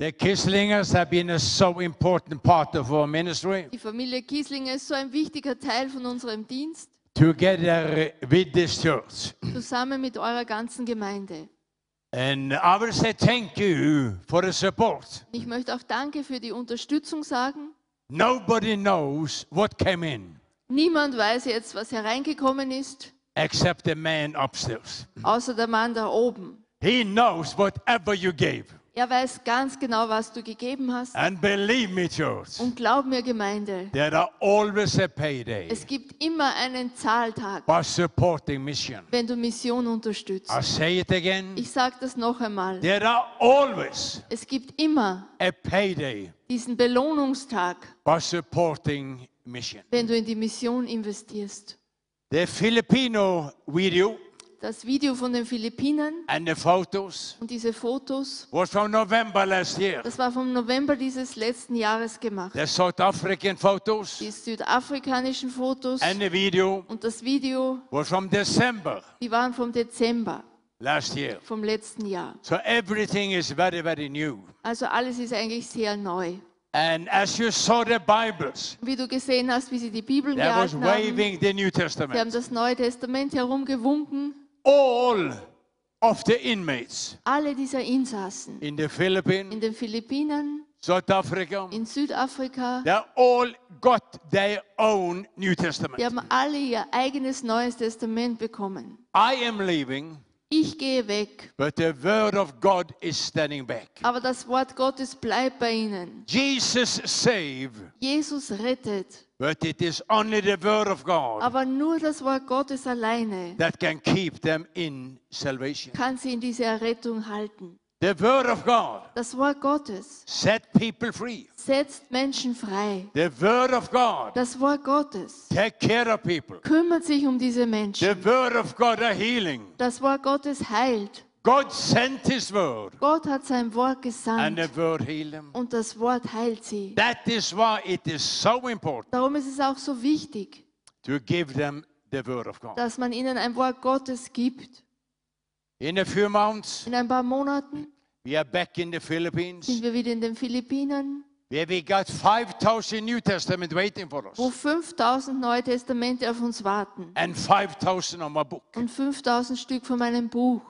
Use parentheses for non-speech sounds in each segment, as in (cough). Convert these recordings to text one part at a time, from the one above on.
The Kislingers have been a so important part of our ministry. Die Familie Kieslinger ist so ein wichtiger Teil von unserem Dienst, together with this church. zusammen mit eurer ganzen Gemeinde. And I will say thank you for the support. Ich möchte auch Danke für die Unterstützung sagen. Nobody knows what came in Niemand weiß jetzt, was hereingekommen ist, except the man upstairs. außer der Mann da oben. He knows whatever you gave. Er weiß ganz genau, was du gegeben hast. And believe me, church, Und glaub mir, Gemeinde, there are always a payday es gibt immer einen Zahltag, by supporting mission. wenn du Mission unterstützt. I say it again. Ich sage das noch einmal. There are always Es gibt immer a payday diesen Belohnungstag, by supporting mission. wenn du in die Mission investierst. The Filipino video Das Video von den Philippinen and the photos und diese Fotos, was from November last year. das war vom November dieses letzten Jahres gemacht. The South African photos Die südafrikanischen Fotos and the video und das Video, was from December die waren vom Dezember last year. vom letzten Jahr. So everything is very, very new. Also alles ist eigentlich sehr neu. And as you saw the Bibles, Wie du gesehen hast, wie sie die Bibeln they was gehalten haben, waving the New sie haben Testament. das Neue Testament herumgewunken. All of the inmates Alle dieser Insassen in the in Philippines, den Philippinen, South Africa, in Südafrika, they all got their own New Testament. die haben alle ihr eigenes Neues Testament bekommen. I am leaving, Ich gehe weg, but the word of God is standing back. aber das Wort Gottes bleibt bei ihnen. Jesus save, Jesus rettet, but it is only the word of God aber nur das Wort Gottes alleine that can keep them in salvation. kann sie in diese Errettung halten. The word of God Das Wort Gottes set people free. setzt Menschen frei. The word of God Das Wort Gottes take care of people. kümmert sich um diese The Menschen. word of God are healing. Das Wort Gottes heilt. God sent his word Gott hat sein Wort and gesandt the word healed them. und das Wort heilt sie. That is why it is so important Darum ist es auch so wichtig, to give them the word of God. dass man ihnen ein Wort Gottes gibt. In a few months, In ein paar Monaten we are back in the Philippines sind wir wieder in den Philippinen, where we got 5,000 New Testament waiting for wo us 5000 Neue Testamente auf uns warten and 5,000 on my book. und 5000 Stück von meinem Buch.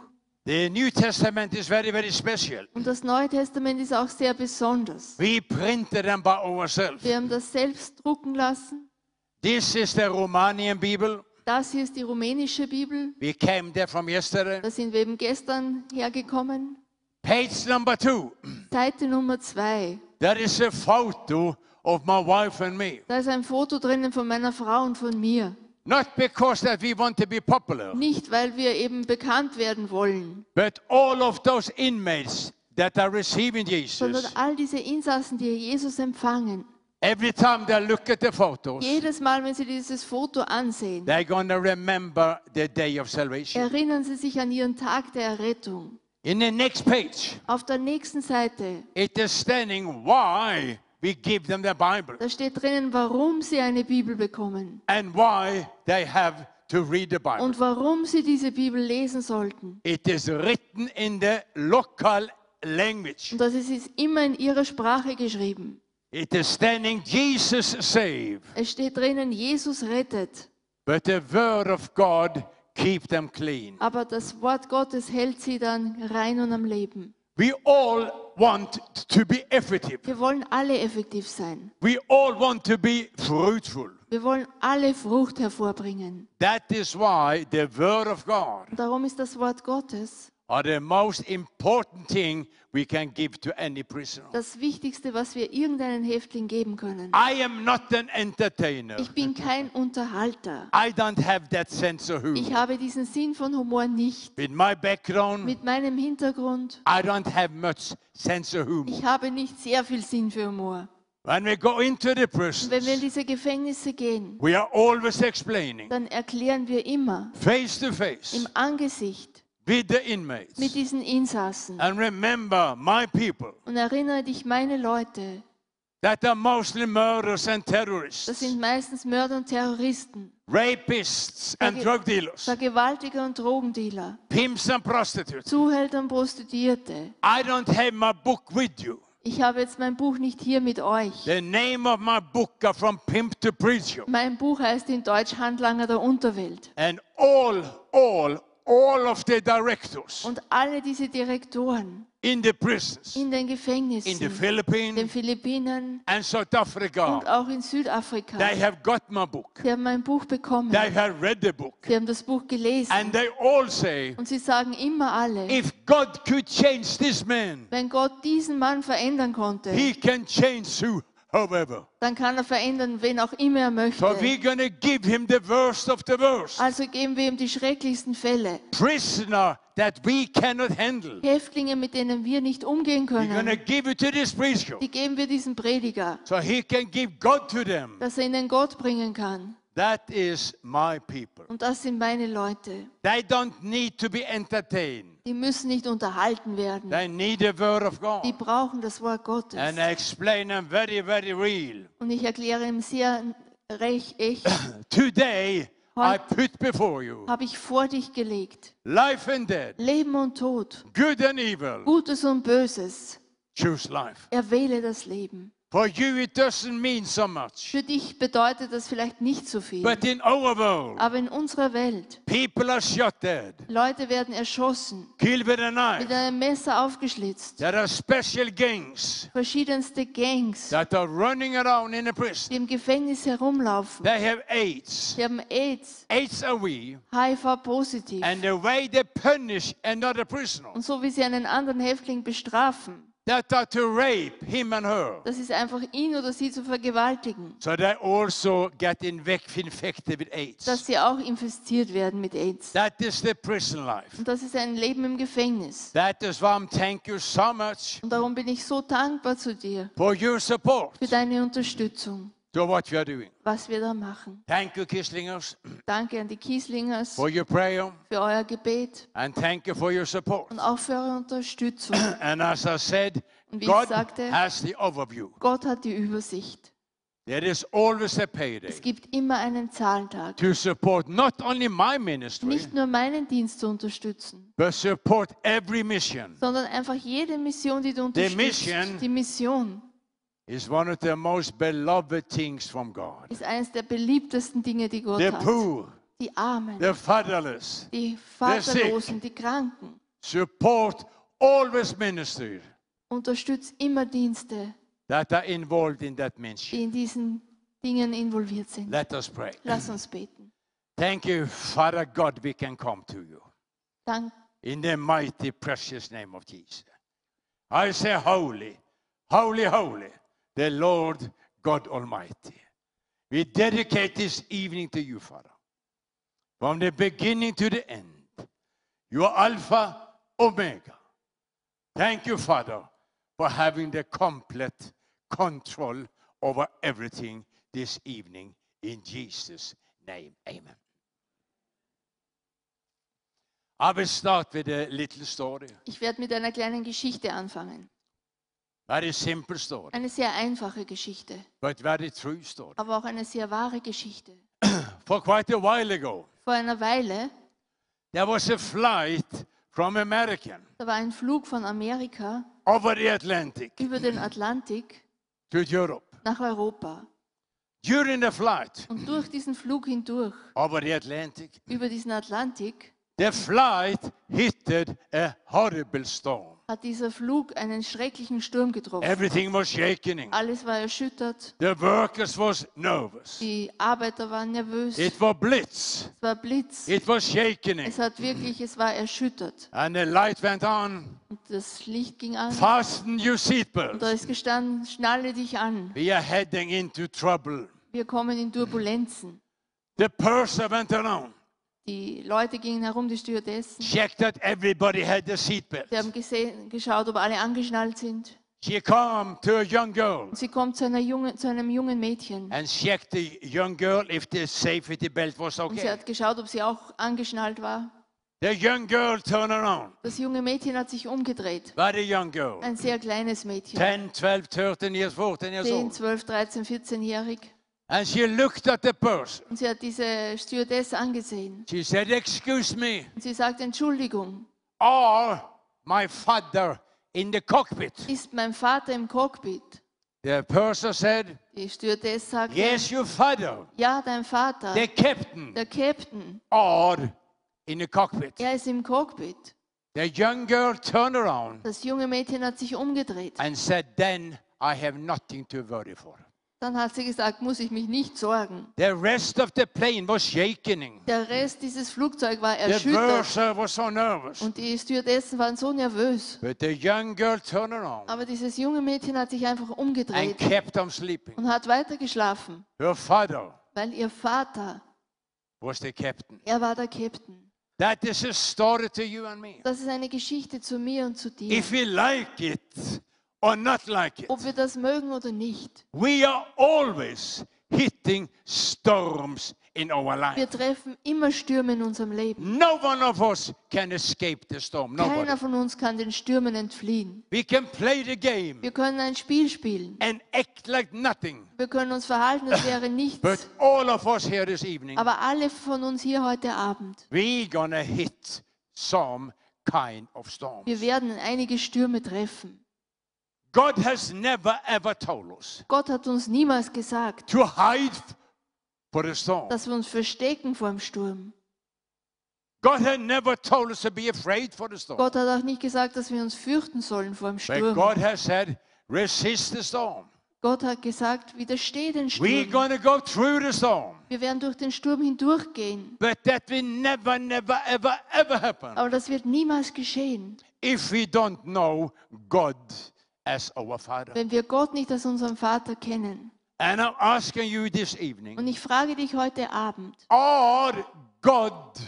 The New Testament is very, very special. Und das Neue Testament ist auch sehr besonders. We printed them by ourselves. Wir haben das selbst drucken lassen. This is the Romanian Bible. Das hier ist die rumänische Bibel. We came there from yesterday. Da sind wir eben gestern hergekommen. Page number two. Seite Nummer zwei. There is a photo of my wife and me. Da ist ein Foto drinnen von meiner Frau und von mir. Not because that we want to be popular, Nicht, weil wir eben bekannt werden wollen, but all of those inmates that are receiving sondern Jesus, all diese Insassen, die Jesus empfangen. Every time they look at the photos, Jedes Mal, wenn sie dieses Foto ansehen, they're going to remember the day of salvation. erinnern sie sich an ihren Tag der Errettung. In the next page, Auf der nächsten Seite, it is standing why we give them the Bible da steht drinnen, warum sie eine Bibel bekommen and why they have to read the Bible. und warum sie diese Bibel lesen sollten. It is written in the local language. Und das ist ist immer in ihrer Sprache geschrieben. It is standing Jesus save, Es steht drinnen, Jesus rettet, but the word of God keep them clean. aber das Wort Gottes hält sie dann rein und am Leben. We all want to be effective. Wir wollen alle effektiv sein. We all want to be fruitful. Wir wollen alle Frucht hervorbringen. That is why the word of God darum ist das Wort Gottes das Wichtigste, was wir irgendeinen Häftling geben können. I am not an entertainer. Ich bin kein Unterhalter. I don't have that sense of Ich humor. habe diesen Sinn von Humor nicht. With my background, Mit meinem Hintergrund, I don't have much sense of humor. ich habe nicht sehr viel Sinn für Humor. When we go into the Und wenn wir in prisons, diese Gefängnisse gehen, we are always explaining dann erklären wir immer face to face im Angesicht with the mit inmates. diesen Insassen. And remember, my people Und erinnere dich, meine Leute, that are mostly murderers and das terrorists, sind meistens Mörder und Terroristen, rapists and drug dealers, Vergewaltiger und Drogendealer, pimps and prostitutes. Zuhälter und Prostituierte. I don't have my book with you, Ich habe jetzt mein Buch nicht hier mit euch. The name of my book are From Pimp to Preacher. Mein Buch heißt in Deutsch Handlanger der Unterwelt. And all, all, all of the directors Und alle diese Direktoren in the prisons, in den in the Gefängnissen, den Philippines Philippinen and South und Africa, auch in Südafrika, they have got my book. sie haben mein Buch bekommen. They have read the book. Sie haben das Buch gelesen. And they all say, Und sie sagen immer alle, if God could change this man, wenn Gott diesen Mann verändern konnte, he can change whoever. dann kann er verändern, wen auch immer er möchte. So we're to give him the worst of the worst. Also geben wir ihm die schrecklichsten Fälle. Prisoner that we cannot handle. Häftlinge, mit denen wir nicht umgehen We're können, give it to this preacher die geben wir diesem Prediger, so he can give God to them. dass er ihnen Gott bringen kann. That is my people. Und das sind meine Leute. They don't need to be entertained. Die müssen nicht unterhalten werden. They need the word of Die God. brauchen das Wort Gottes. And I explain them very, very real. Und ich erkläre ihm sehr recht, echt, (coughs) Today, I put before you habe ich vor dich gelegt. life and death, Leben und Tod, good and evil. Gutes und Böses. Choose life. Erwähle das Leben. For you, it doesn't mean so much. Für dich bedeutet das vielleicht nicht so viel. But in our world, Aber in unserer Welt, people are shot dead, Leute werden erschossen, killed with a mit knife. einem Messer aufgeschlitzt. There are special gangs Verschiedenste Gangs, that are running around in a prison. die im Gefängnis herumlaufen. They have AIDS. Sie haben AIDS, AIDS are we. HIV-positiv. And the way they punish another prisoner, Und so wie sie einen anderen Häftling bestrafen, that are to rape him and her. das ist einfach ihn oder sie zu vergewaltigen. So they also get infected with Dass AIDS. sie auch infiziert werden mit AIDS. That is the prison life. Und das ist ein Leben im Gefängnis. That is why I'm thank you so much Und darum bin ich so dankbar zu dir for your support für deine Unterstützung, to what you are doing. was wir da machen. Thank you, Kislingers, Danke an die Kieslingers for your prayer für euer Gebet and thank you for your support. und auch für eure Unterstützung. (clears throat) And as I said, Und wie ich God sagte- has the overview. Gott hat die Übersicht. There is always a payday Es gibt immer einen Zahltag. to support not only my ministry, Nicht nur meinen Dienst zu unterstützen, but support every mission. sondern einfach jede Mission, die du unterstützt. mission- Die Mission Is one of the most beloved things from God. ist eines der beliebtesten Dinge, die Gott The hat. poor, Die Armen, the fatherless, die Vaterlosen, die Kranken. support always ministry Unterstützt immer Dienste, that are involved in that ministry. die in diesen Dingen involviert sind. Let us pray. Lass uns beten. Thank you, Father God, we can come to you. Dank, In the mighty, precious name of Jesus. I say, Holy, holy, holy, the Lord God Almighty. We dedicate this evening to you, Father. From the beginning to the end, you are Alpha, Omega. Thank you, Father, for having the complete control over everything this evening. In Jesus' name, amen. I will start with a little story, ich werde mit einer kleinen Geschichte anfangen. Very simple story, Eine sehr einfache Geschichte, but very true story. aber auch eine sehr wahre Geschichte. (clears throat) For quite a while ago, Vor einer Weile, there was a flight from American da war ein Flug von Amerika over the Atlantic über den Atlantik to Europe. nach Europa. During the flight Und durch diesen Flug hindurch, over the Atlantic, über diesen Atlantik, the flight hit a horrible storm. Hat dieser Flug einen schrecklichen Sturm getroffen. Everything was shaking. Alles war erschüttert. The workers was nervous. Die Arbeiter waren nervös. It was blitz. Es war Blitz. It was shaking. Es hat wirklich, es war erschüttert. And the light went on. Und das Licht ging an. Fasten your Und da seatbelts. ist gestanden, schnalle dich an. We are heading into trouble. Wir kommen in Turbulenzen. The purser went around, Die Leute gingen herum, die Stewardessen. checked that everybody had their seatbelt. Sie haben gesehen, geschaut, ob alle angeschnallt sind. She come to a young girl sie kommt zu, einer jungen, zu einem jungen Mädchen. and checked the young girl if the safety belt was Und sie okay. hat geschaut, ob sie auch angeschnallt war. The young girl turned around. Das junge Mädchen hat sich umgedreht. Very young girl. Ein sehr kleines Mädchen. 10, 12, 13 years, 14 years 10, old. 12, 13, 14-jährig. And she looked at the person. Und sie hat diese Stewardess angesehen. She said, excuse me, Und sie sagt, Entschuldigung, are my father in the cockpit? Ist mein Vater im Cockpit? The purser said, Die Stewardess sagte, Yes, your father, ja, dein Vater, the captain, der Captain, are in the cockpit. er ist im Cockpit. The young girl turned around Das junge Mädchen hat sich umgedreht. and said, Then I have nothing to worry for. Dann hat sie gesagt, muss ich mich nicht sorgen. The rest of the plane was shaking. Der Rest dieses Flugzeugs war erschüttert was so nervous. und die Stewardessen waren so nervös. But the young girl turned around Aber dieses junge Mädchen hat sich einfach and umgedreht kept on sleeping. und hat weiter geschlafen, Her father weil ihr Vater, was the captain. er war der Captain. That is a story to you and me. Das ist eine Geschichte zu mir und zu dir. If we like it or not like it, Ob wir das mögen oder nicht. we are always hitting storms in our life. Wir treffen immer Stürme in unserem Leben. No one of us can escape the storm. Nobody. Keiner von uns kann den Stürmen entfliehen. We can play the game Wir können ein Spiel spielen. and act like nothing. Wir können uns verhalten, als wäre (laughs) nichts. But all of us here this evening, Aber alle von uns hier heute Abend, we gonna hit some kind of storm. wir werden einige Stürme treffen. God has never ever told us Gott hat uns niemals gesagt, to hide for the storm. dass wir uns verstecken vor dem Sturm. God had never told us to be afraid for the storm. Gott hat auch nicht gesagt, dass wir uns fürchten sollen vor dem But Sturm. God has said, resist the storm. Gott hat gesagt, widersteh den We're Sturm. gonna go through the storm. Wir werden durch den Sturm hindurchgehen. But that will never, never, ever, ever happen Aber das wird niemals geschehen, if we don't know God as our Father. wenn wir Gott nicht als unseren Vater kennen. And I'm asking you this Und evening, ich frage dich heute Abend, are God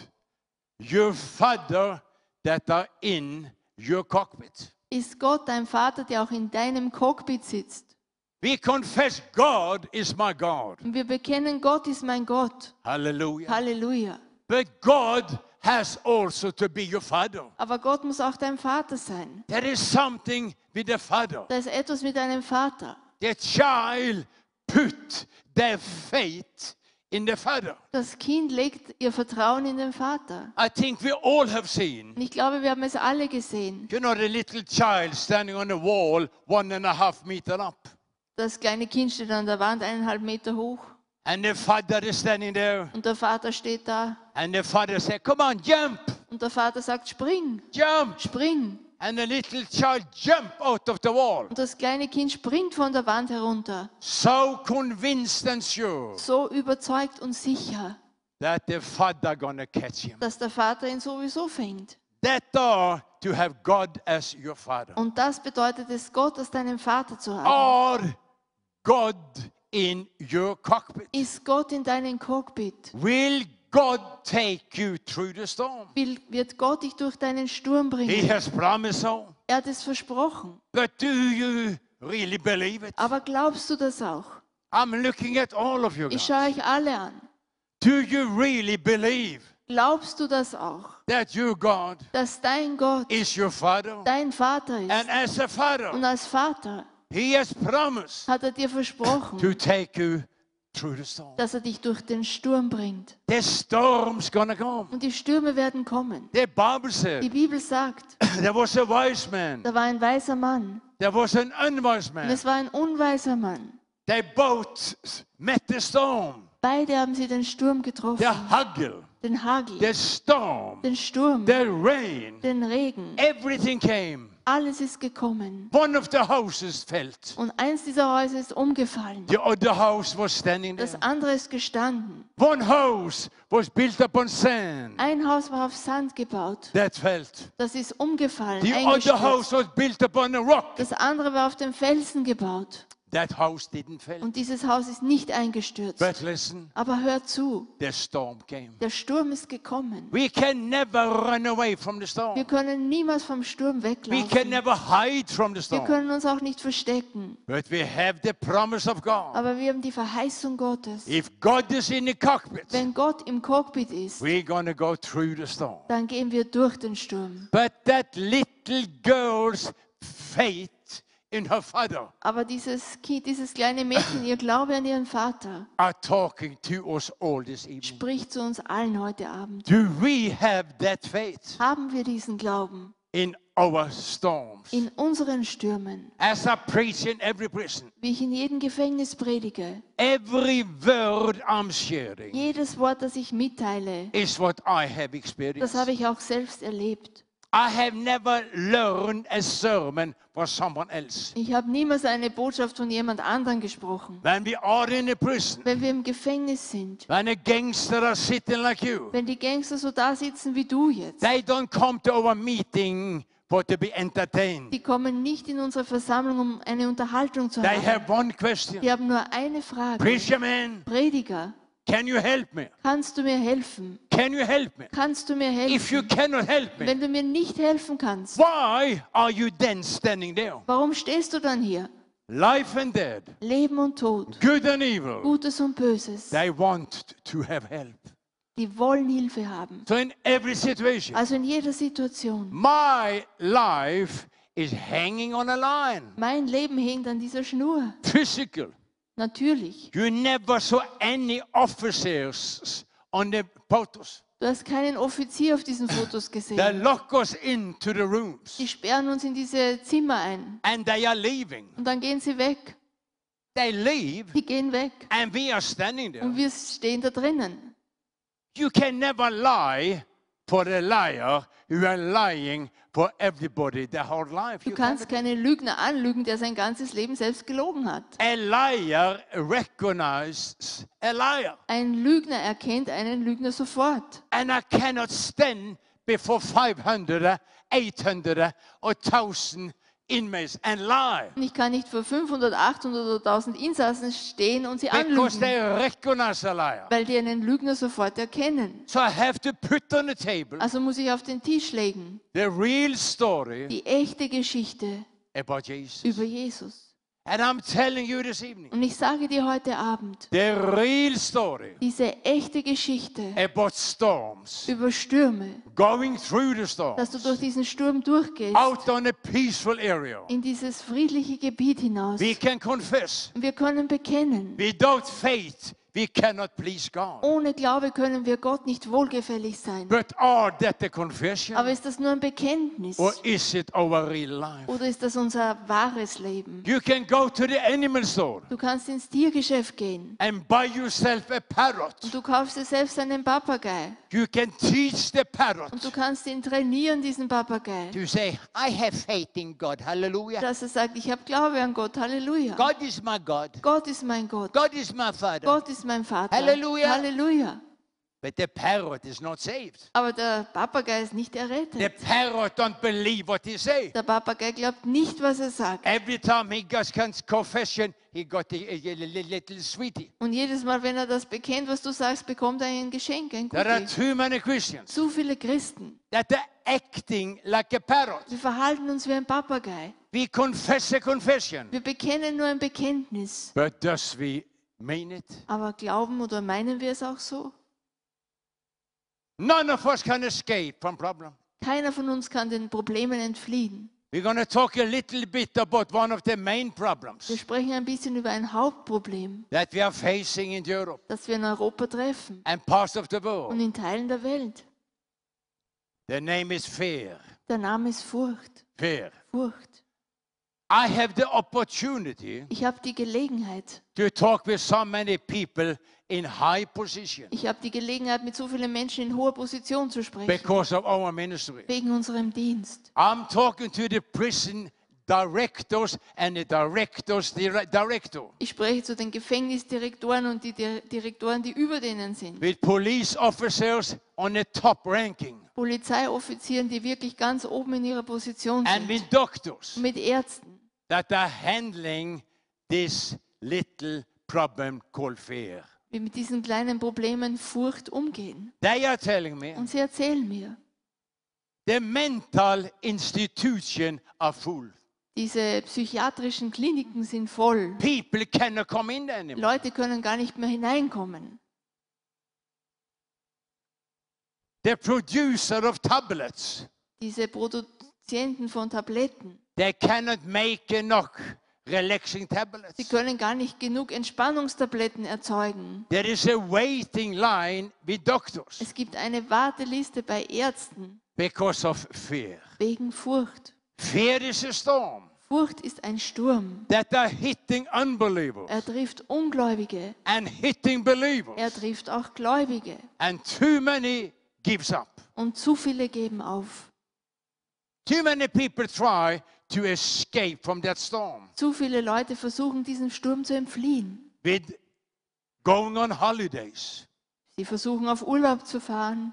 your Father that are in your cockpit? ist Gott dein Vater, der auch in deinem Cockpit sitzt? We confess God is my God. Und wir bekennen, Gott ist mein Gott. Hallelujah. Halleluja. But God has also to be your Father. Aber Gott muss auch dein Vater sein. There is something with the Father. Da ist etwas mit deinem Vater. The child put their faith in the Father. Das Kind legt ihr Vertrauen in den Vater. I think we all have seen, Und ich glaube, wir haben es alle gesehen. you know, the little child standing on the wall, one and a half meter up. Das kleine Kind steht an der Wand eineinhalb Meter hoch And the father is standing there, und der Vater steht da and the father said, Come on, jump, und der Vater sagt, spring, jump. spring. And the little child jumped out of the wall, Und das kleine Kind springt von der Wand herunter, so convinced and sure so überzeugt und sicher, that the father gonna catch him. dass der Vater ihn sowieso fängt. That are to have God as your father. Und das bedeutet es, Gott als deinen Vater zu haben. Are God in your cockpit? Ist Gott in deinem Cockpit? Will God take you through the storm? Will, wird Gott dich durch deinen Sturm He bringen? has promised so. Er hat es versprochen. But do you really believe it? Aber glaubst du das auch? I'm looking at all of you Ich guys. schaue euch alle an. Do you really believe Glaubst du das auch? that your God Dass dein Gott is your father? dein Vater And ist? as a Und father, als Vater he has promised hat er dir versprochen, to take you through the storm. dass er dich durch den Sturm bringt. The storm's gonna come. Und die Stürme werden kommen. The Bible Die said Bibel sagt, (clears throat) there was a wise man, da war ein weiser Mann there was an unwise und man. es war ein unweiser Mann. They both met the storm, Beide haben sie den Sturm getroffen. the huggle, Den Hagel, the storm, den Sturm, the rain. den Regen. Everything came. Alles ist gekommen. One of the houses felt. Und eins dieser Häuser ist umgefallen. The other house was standing there. Das andere ist gestanden. One house was built upon sand. Ein Haus war auf Sand gebaut. That felt. Das ist umgefallen, The other house was built upon a rock. Das andere war auf dem Felsen gebaut. That house didn't fall. Und dieses Haus ist nicht eingestürzt. But listen, Aber hör zu, the storm came. der Sturm ist gekommen. We can never run away from the Wir storm. können niemals vom Sturm We can weglaufen. never hide from the Wir storm. können uns auch nicht verstecken. But we have the promise of God. Aber wir haben die Verheißung Gottes. If God is in the cockpit, Wenn Gott im Cockpit ist, we're to go through the storm. dann gehen wir durch den Sturm. But that little girl's faith in her father Aber dieses Kind, dieses kleine Mädchen, ihr Glaube an ihren Vater, are talking to us all this evening. spricht zu uns allen heute Abend. Do we have that faith? Haben wir diesen Glauben? in our storms. in unseren Stürmen, As I preach in every prison, wie ich in jedem Gefängnis predige. every word I'm sharing Jedes Wort, das ich mitteile, is what I have das experienced. habe ich auch selbst erlebt. I have never learned a sermon for someone else. Ich habe niemals eine Botschaft von jemand anderem gesprochen. When we are in a prison, Wenn wir im Gefängnis sind, when a gangster are sitting like you, wenn die Gangster so da sitzen wie du jetzt, they don't come to our meeting for to be entertained. die kommen nicht in unsere Versammlung, um eine Unterhaltung zu They haben. have one question. Die haben nur eine Frage. Preacher man, Prediger, can you help me? kannst du mir helfen? Can you help me? Kannst du mir If you helfen? cannot help me, Wenn du mir nicht helfen kannst, why are you then standing there? warum stehst du dann hier? Life and death, Leben und Tod, good and evil, Gutes und Böses, they want to have help. die wollen Hilfe haben. So in every situation, Also in jeder Situation. my life is hanging on a line. Mein Leben hängt an dieser Schnur. Physical. Natürlich. You never saw any officers on the photos. Du hast keinen Offizier auf diesen Fotos They gesehen. lock us into the rooms Die sperren uns in diese Zimmer ein. and they are leaving. Und dann gehen sie weg. They leave Die gehen weg. and we are standing Und there. wir stehen da drinnen. You can never lie for a liar who are lying for everybody their whole life. Du You kannst can't- keine Lügner anlügen, der sein ganzes Leben selbst gelogen hat. A liar recognizes a liar. Ein Lügner erkennt einen Lügner sofort. And I cannot stand before 500, 800 or 1000 inmates and lie. Und ich kann nicht vor 500, 800 oder 1000 Insassen stehen und sie Because anlügen, they recognize a liar. weil die einen Lügner sofort erkennen. So I have to put on the table Also muss ich auf den Tisch legen the real story die echte Geschichte about Jesus. über Jesus. And I'm telling you this evening, Und ich sage dir heute Abend, the real story diese echte Geschichte about storms, über Stürme, going through the dass du storms, durch diesen Sturm durchgehst, out on a peaceful area. in dieses friedliche Gebiet hinaus. We can confess. Wir können bekennen, Without faith, we cannot please God. ohne Glaube können wir Gott nicht wohlgefällig sein. But are that the confession? Aber ist das nur ein Bekenntnis? Or is it our real life? Oder ist das unser wahres Leben? You can go to the animal store Du kannst ins Tiergeschäft gehen and buy yourself a parrot. und du kaufst dir selbst einen Papagei You can teach the parrot und du kannst ihn trainieren, diesen Papagei, to say, I have faith in God. Hallelujah. dass er sagt, ich habe Glaube an Gott, Halleluja. God is my God. Gott ist mein Gott, God is my Father. Gott ist mein Vater. Halleluja. Halleluja. But the parrot is not saved. Aber der Papagei ist nicht The errettet. parrot don't believe what he say. Der Papagei glaubt nicht, was er sagt. Every time he goes confession, he got a, a- a little sweetie. Und jedes Mal, wenn er das bekennt, was du sagst, bekommt er ein Geschenk, ein There are too many Christians Zu viele Christen. that are acting like a parrot. Wir verhalten uns wie ein Papagei. We confess a confession, Wir bekennen nur ein Bekenntnis. but does we mean it? Aber glauben oder meinen wir es auch so? None of us can escape from problem. Keiner von uns kann den Problemen entfliehen. We're going to talk a little bit about one of the main Wir problems sprechen ein bisschen über ein Hauptproblem, that we are facing in Europe das wir in Europa treffen and parts of the und world. in Teilen der Welt. The name is fear. Der Name ist Furcht. Fear. Furcht. I have the opportunity Ich habe die Gelegenheit, to talk with so many people in high position ich habe die Gelegenheit, mit so vielen Menschen in hoher Position zu sprechen, because of our ministry. wegen unserem Dienst. I'm talking to the prison directors and the directors dire- director Ich spreche zu den Gefängnisdirektoren und die Dir- Direktoren, die über denen sind. with police officers on the top ranking Polizeioffizieren, die wirklich ganz oben in ihrer Position and with sind. doctors Mit Ärzten, that are handling this little problem called fear. die mit diesen kleinen Problemen Furcht umgehen. They are telling me Und sie erzählen mir, the mental institution are full. diese psychiatrischen Kliniken sind voll. People cannot come in anymore. Leute können gar nicht mehr hineinkommen. The producer of tablets, Diese Produzenten von Tabletten, they cannot make enough relaxing Sie tablets. können gar nicht genug Entspannungstabletten erzeugen. There is a waiting line with doctors Es gibt eine Warteliste bei Ärzten because of fear. wegen Furcht. Fear is a storm Furcht ist ein Sturm. that are hitting unbelievers Er trifft Ungläubige. and hitting believers. Er trifft auch Gläubige. And too many gives up. Und zu viele geben auf. Too many people try to escape from that storm Zu viele Leute versuchen, diesem Sturm zu entfliehen. with going on holidays. Sie versuchen, auf Urlaub zu fahren.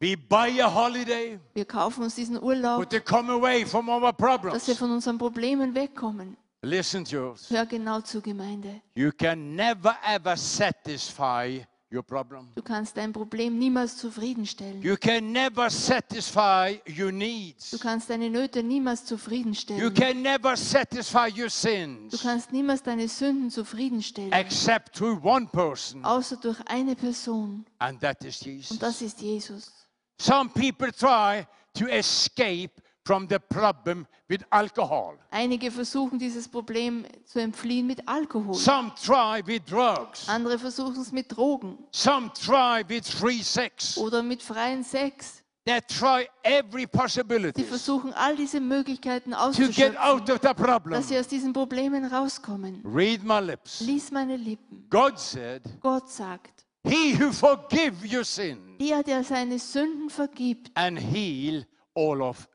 We buy a holiday, Wir kaufen uns diesen Urlaub, but to come away from our dass wir problems. von unseren Problemen wegkommen. Listen to us. Hör genau zu, Gemeinde. You can never ever satisfy. Du kannst dein Problem niemals zufriedenstellen. You can never satisfy your needs. Du kannst deine Nöte niemals You zufriedenstellen. can never satisfy your Du sins kannst niemals deine Sünden zufriedenstellen, except through one person, außer durch eine Person. and that is Jesus. Und das ist Jesus. Some people try to escape from the problem with alcohol. Einige versuchen, dieses Problem zu entfliehen mit Alkohol. Some try with drugs. Andere versuchen es mit Drogen Some try with free sex. oder mit freien Sex. They try every Sie possibility versuchen, all diese Möglichkeiten to get out auszuschöpfen, of the problem. dass sie aus diesen Problemen rauskommen. Read my lips. Lies meine Lippen. God said, Gott sagt, He who forgive your sin der, der seine Sünden vergibt and heal all of.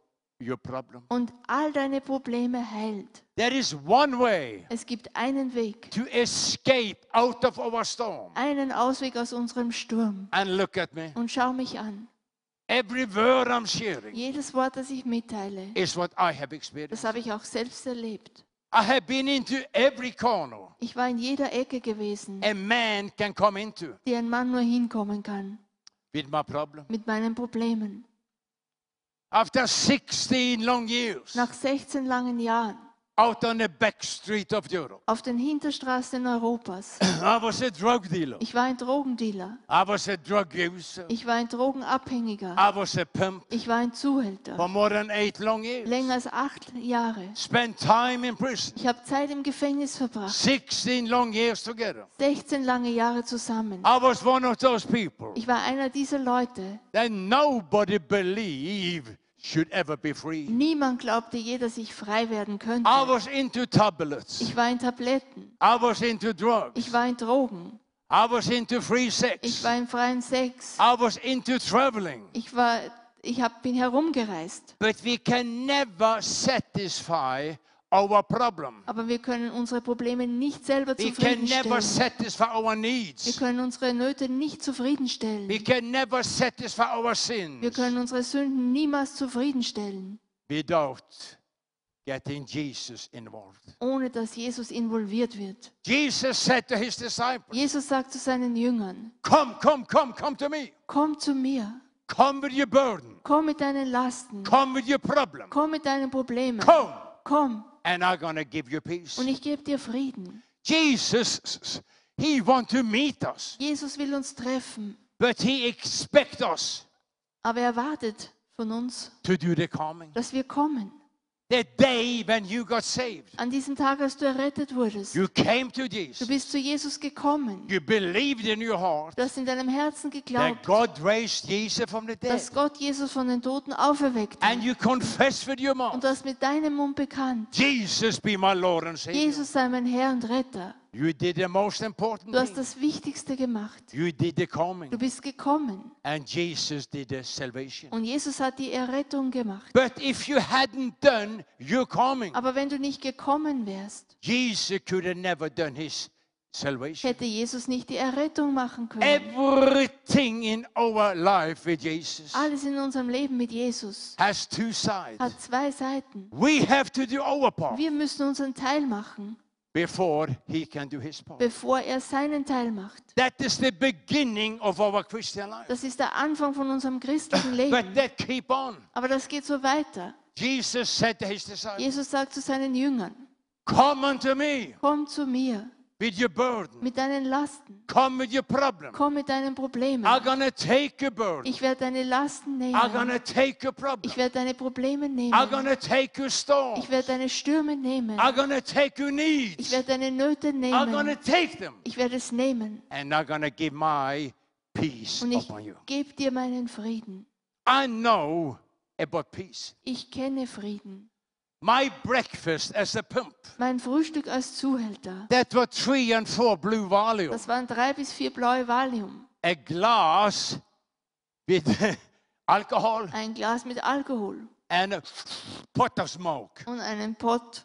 Und all deine Probleme heilt. There is one way Es gibt einen Weg, to escape out of our storm. einen Ausweg aus unserem Sturm. And look at me. Und schau mich an. Every word I'm sharing Jedes Wort, das ich mitteile, is what I have experienced. das habe ich auch selbst erlebt. I have been into every corner Ich war in jeder Ecke gewesen, a man can come into die ein Mann nur hinkommen kann with my problem. mit meinen Problemen. After 16 long years Nach 16 langen Jahren out on the back street of Europe, auf den Hinterstraßen Europas. (clears throat) I was a drug dealer. Ich war ein Drogendealer. I was a drug user. Ich war ein Drogenabhängiger. I was a pimp Ich war ein Zuhälter. for more than eight long years. Länger als acht Jahre. Spent time in prison. Ich habe Zeit im Gefängnis verbracht. 16 long years together. 16 lange Jahre zusammen. I was one of those people Ich war einer dieser Leute. that nobody believed should ever be free. Niemand glaubte je, dass ich frei werden könnte. I was into tablets. Ich war in Tabletten. I was into Ich drugs. war in Drogen. I was into free Ich sex. war in freien Sex. I was into traveling. Ich, war, ich hab, bin herumgereist. But we can never satisfy our problem. Aber wir können unsere Probleme nicht selber We can never zufriedenstellen. satisfy our Wir needs. können unsere Nöte nicht zufriedenstellen. We can never satisfy our Wir sins können unsere Sünden niemals zufriedenstellen, without getting Jesus involved. ohne dass Jesus involviert wird. Jesus said to his disciples, Jesus sagt zu seinen Jüngern, Come, come, come, come to me. komm zu mir, Come with your burden. komm mit deinen Lasten, Come with your problem. komm mit deinen Problemen, Come, komm and I'm going to give you peace. und ich gebe dir Frieden. Jesus, he want to meet us, Jesus will uns treffen, but he expect us aber er wartet von uns, to do the coming. dass wir kommen. The day when you got saved, An diesem Tag, als du errettet wurdest, you came to du Jesus. bist zu Jesus gekommen, You believed in your heart du hast in deinem Herzen that geglaubt, God raised Jesus from the dead. dass Gott Jesus von den Toten auferweckt And hat. you confess with your mouth, Und du hast mit deinem Mund bekannt, Jesus be my Lord and Savior. Jesus sei mein Herr und Retter. You did the most important Du hast das Wichtigste gemacht. You did the Du bist gekommen. And Jesus did the salvation. Und Jesus hat die Errettung gemacht. But if you hadn't done your coming, Aber wenn du nicht gekommen wärst, Jesus could have never done his salvation. hätte Jesus nicht die Errettung machen können. Everything in our life with Jesus Alles in unserem Leben mit Jesus has two sides. hat zwei Seiten. We have to do our part Wir müssen unseren Teil machen, before he can do his part. bevor er seinen Teil macht. That is the beginning of our Christian life. Das ist der Anfang von unserem christlichen But Leben. that keep on. Aber das geht so weiter. Jesus said to his disciples, Jesus sagt zu seinen Jüngern, Come unto me komm zu mir. With your burden. mit deinen Lasten. Come with your problem. Komm mit deinen Problemen. I'm gonna take your burden. Ich werde deine Lasten I'm nehmen. gonna take your problem. Ich werde deine Probleme I'm nehmen. gonna take your storm. Ich werde deine Stürme nehmen. I'm gonna take your Ich needs. werde deine Nöte I'm gonna nehmen. take them. Ich werde es nehmen. And I'm gonna give my peace Und ich upon you. gebe dir meinen Frieden. I know about peace. Ich kenne Frieden. My breakfast as a pimp. Mein Frühstück als Zuhälter. That were three and four blue Valium. Das waren drei bis vier blaue Valium. A glass with (laughs) alcohol Ein Glas mit Alkohol and a pot of smoke. und einen Pott.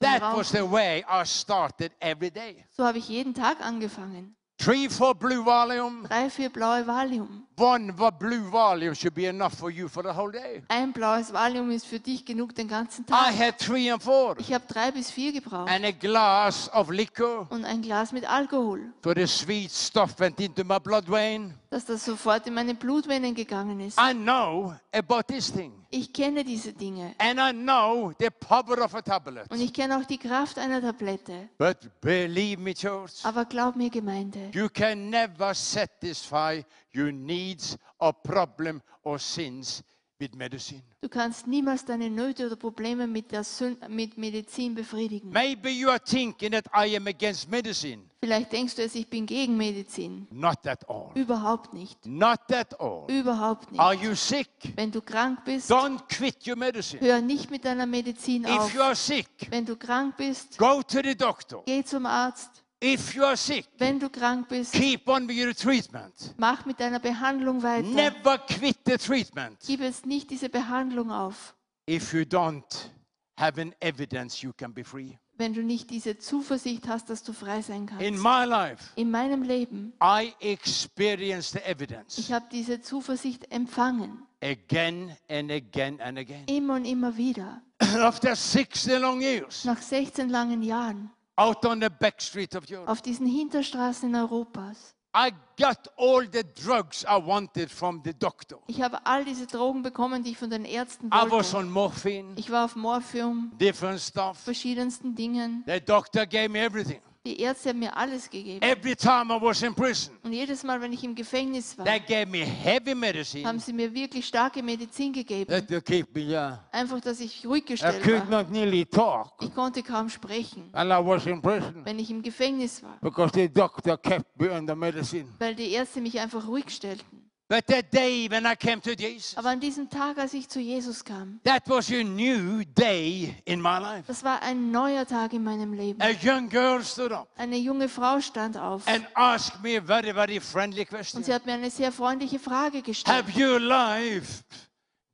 That Rauchen. was the way I started every day. So habe ich jeden Tag angefangen. Three, four blue Valium. Drei, vier blaue Valium. One blue Valium should be enough for you for the whole day. Ein blaues Valium ist für dich genug den ganzen I Tag. had three and four. Ich habe drei bis vier gebraucht. And a glass of liquor. Und ein Glas mit Alkohol, So the sweet stuff went into my blood vein. dass das sofort in meine Blutvenen gegangen ist. I know about this thing. Ich kenne diese Dinge. And I know the power of a tablet. Und ich kenne auch die Kraft einer Tablette. But believe me, church, Aber glaub mir, Gemeinde, you can never satisfy your needs or problem or sins with medicine. du kannst niemals deine Nöte oder Probleme mit, der mit Medizin befriedigen. Maybe you are thinking that I am against medicine. Vielleicht denkst du es, ich bin gegen Medizin. Not at all. Überhaupt nicht. Not at all. Überhaupt Are nicht. you sick? Wenn du krank bist, Don't quit your medicine. hör nicht mit deiner Medizin If auf. you are sick, Wenn du krank bist, go to the doctor. geh zum Arzt. If you are sick, Wenn du krank bist, keep on with your treatment. mach mit deiner Behandlung weiter. Never quit the treatment. Gib jetzt nicht diese Behandlung auf. If you don't have an evidence, you can be free. wenn du nicht diese Zuversicht hast, dass du frei sein In kannst. my life, In meinem Leben, I experienced the evidence ich habe diese Zuversicht empfangen. again and again and again. Immer und immer wieder. (clears throat) After 60 long years, Nach 16 langen Jahren out on the back street of Europe, auf diesen Hinterstraßen Europas. I got all the drugs I wanted from the doctor. Ich habe all diese Drogen bekommen, die ich von den Ärzten I was wollte. on morphine, Ich war auf Morphium, different stuff. verschiedensten Dingen. The doctor gave me everything. Die Ärzte haben mir alles gegeben. Every time I was in prison, Und jedes Mal, wenn ich im Gefängnis war, they gave me heavy haben medicine sie mir wirklich starke Medizin gegeben. that to keep me, uh, Einfach, dass ich ruhig I gestellt could war. not nearly talk. Ich konnte kaum sprechen, And I was in prison wenn ich im Gefängnis war, because the doctor kept me on the medicine. weil die Ärzte mich einfach ruhig stellten. But that day when I came to Jesus, Aber an diesem Tag, als ich zu Jesus kam, that was a new day in my life. das war ein neuer Tag in meinem Leben. A young girl stood up Eine junge Frau stand auf and asked me a very, very friendly und question. sie hat mir eine sehr freundliche Frage gestellt. Have your life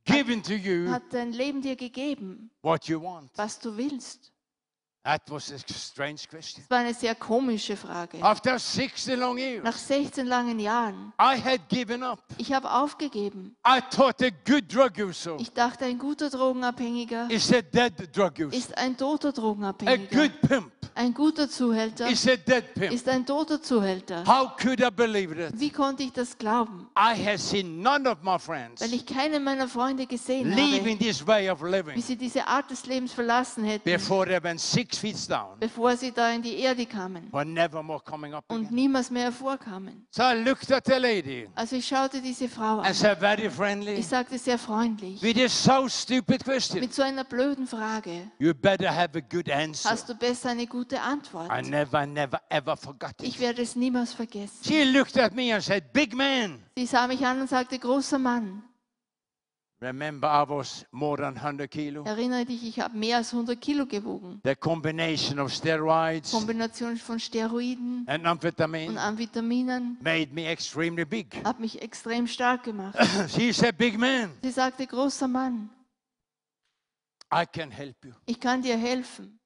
given to you Hat dein Leben dir gegeben, what you want? was du willst? That was a strange question. Das war eine sehr komische Frage. After 60 long years, Nach 16 langen Jahren, I had given up. ich habe aufgegeben. I thought a good drug user Ich dachte, ein guter Drogenabhängiger is a dead drug user. ist ein toter A Drogenabhängiger. good pimp Ein guter Zuhälter is a dead pimp. ist ein toter Zuhälter. How could I believe that? Wie konnte ich das glauben? I had seen none of my friends Weil ich keinen meiner Freunde gesehen leaving habe, this way of wie living sie diese Art des Lebens verlassen hätten, before they went six feet down, bevor sie da in die Erde kamen but never more coming up und again. niemals mehr hervorkamen. So I looked at the lady Also ich schaute diese Frau an. and said, very friendly, Ich sagte sehr freundlich, with this so stupid question, mit so einer blöden Frage, you better have a good answer. hast du besser eine gute Antwort. I never, never, ever forgot Ich it. werde es niemals vergessen. She looked at me and said, big man. Sie sah mich an und sagte, großer Mann, Remember, I was more than 100 kilo. erinnere dich, ich habe mehr als 100 Kilo gewogen. The combination of steroids Kombination von Steroiden and und amphetamine Amphetaminen made me extremely big. (laughs) hat mich extrem stark gemacht. (laughs) She said, big man, Sie sagte, großer Mann, I can help you. ich kann dir helfen.